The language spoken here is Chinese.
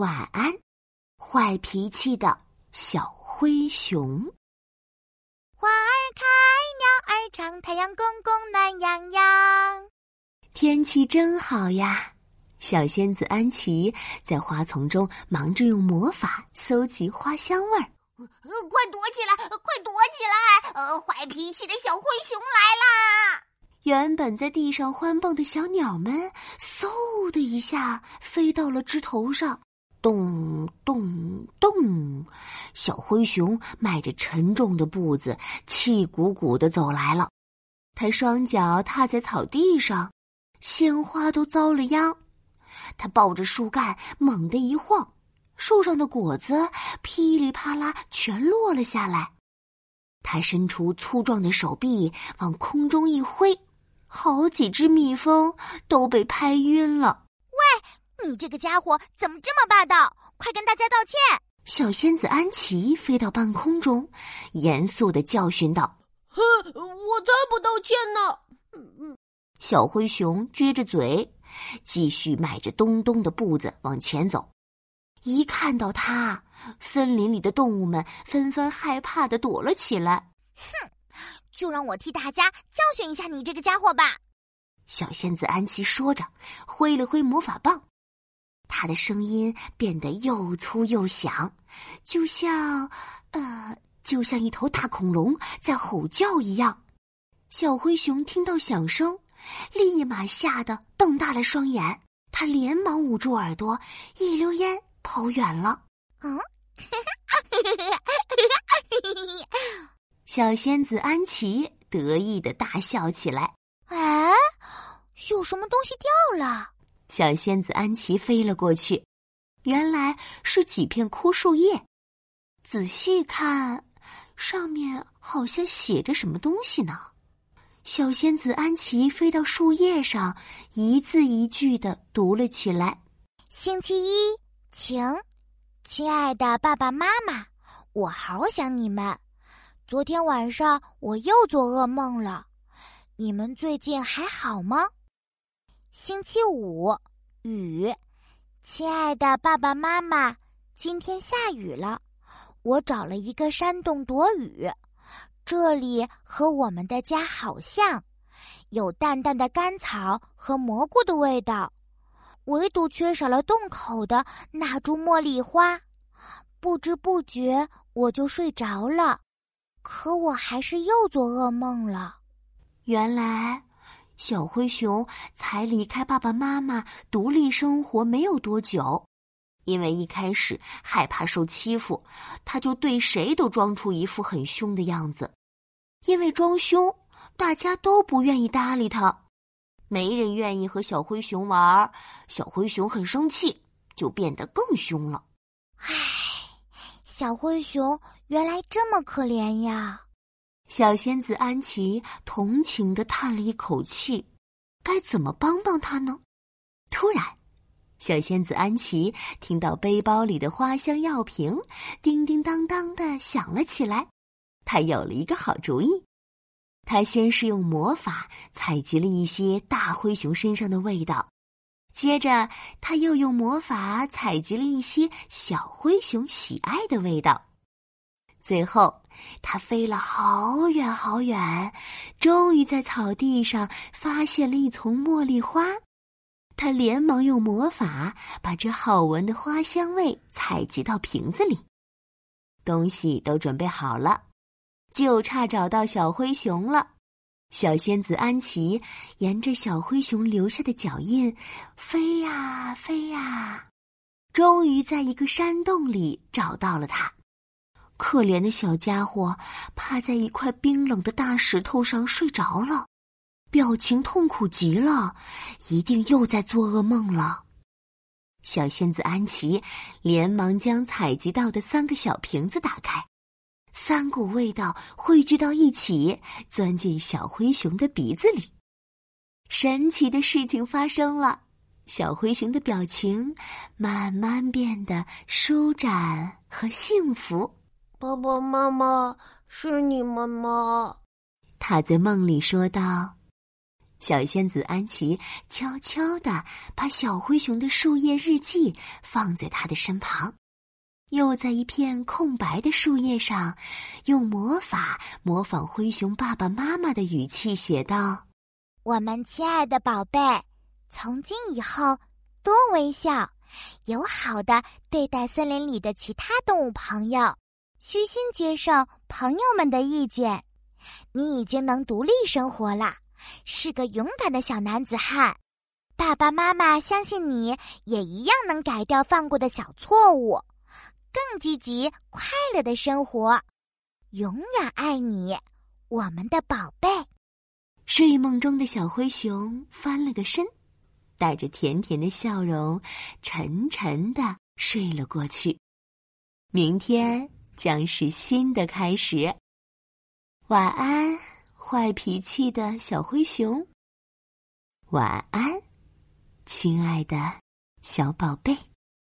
晚安，坏脾气的小灰熊。花儿开，鸟儿唱，太阳公公暖洋洋。天气真好呀！小仙子安琪在花丛中忙着用魔法搜集花香味儿。快躲起来！快躲起来！呃，坏脾气的小灰熊来啦！原本在地上欢蹦的小鸟们，嗖的一下飞到了枝头上，咚咚咚！小灰熊迈着沉重的步子，气鼓鼓的走来了。他双脚踏在草地上，鲜花都遭了殃。他抱着树干，猛地一晃。树上的果子噼里啪啦全落了下来，他伸出粗壮的手臂往空中一挥，好几只蜜蜂都被拍晕了。喂，你这个家伙怎么这么霸道？快跟大家道歉！小仙子安琪飞到半空中，严肃的教训道：“哼，我才不道歉呢！”小灰熊撅着嘴，继续迈着咚咚的步子往前走。一看到他，森林里的动物们纷纷害怕的躲了起来。哼，就让我替大家教训一下你这个家伙吧！小仙子安琪说着，挥了挥魔法棒，他的声音变得又粗又响，就像……呃，就像一头大恐龙在吼叫一样。小灰熊听到响声，立马吓得瞪大了双眼，他连忙捂住耳朵，一溜烟。跑远了。嗯，小仙子安琪得意的大笑起来。哎，有什么东西掉了？小仙子安琪飞了过去，原来是几片枯树叶。仔细看，上面好像写着什么东西呢。小仙子安琪飞到树叶上，一字一句的读了起来：“星期一。”晴，亲爱的爸爸妈妈，我好想你们。昨天晚上我又做噩梦了，你们最近还好吗？星期五，雨，亲爱的爸爸妈妈，今天下雨了，我找了一个山洞躲雨，这里和我们的家好像，有淡淡的干草和蘑菇的味道。唯独缺少了洞口的那株茉莉花，不知不觉我就睡着了，可我还是又做噩梦了。原来，小灰熊才离开爸爸妈妈独立生活没有多久，因为一开始害怕受欺负，他就对谁都装出一副很凶的样子。因为装凶，大家都不愿意搭理他。没人愿意和小灰熊玩，小灰熊很生气，就变得更凶了。唉，小灰熊原来这么可怜呀！小仙子安琪同情的叹了一口气，该怎么帮帮他呢？突然，小仙子安琪听到背包里的花香药瓶叮叮当当的响了起来，他有了一个好主意。他先是用魔法采集了一些大灰熊身上的味道，接着他又用魔法采集了一些小灰熊喜爱的味道。最后，它飞了好远好远，终于在草地上发现了一丛茉莉花。它连忙用魔法把这好闻的花香味采集到瓶子里。东西都准备好了。就差找到小灰熊了。小仙子安琪沿着小灰熊留下的脚印飞呀飞呀，终于在一个山洞里找到了它。可怜的小家伙趴在一块冰冷的大石头上睡着了，表情痛苦极了，一定又在做噩梦了。小仙子安琪连忙将采集到的三个小瓶子打开。三股味道汇聚到一起，钻进小灰熊的鼻子里。神奇的事情发生了，小灰熊的表情慢慢变得舒展和幸福。爸爸妈妈，是你们吗？他在梦里说道。小仙子安琪悄悄地把小灰熊的树叶日记放在他的身旁，又在一片空白的树叶上，用魔法模仿灰熊爸爸妈妈的语气写道：“我们亲爱的宝贝，从今以后多微笑，友好的对待森林里的其他动物朋友，虚心接受朋友们的意见。你已经能独立生活了。”是个勇敢的小男子汉，爸爸妈妈相信你也一样能改掉犯过的小错误，更积极快乐的生活。永远爱你，我们的宝贝。睡梦中的小灰熊翻了个身，带着甜甜的笑容，沉沉的睡了过去。明天将是新的开始。晚安。坏脾气的小灰熊，晚安，亲爱的小宝贝。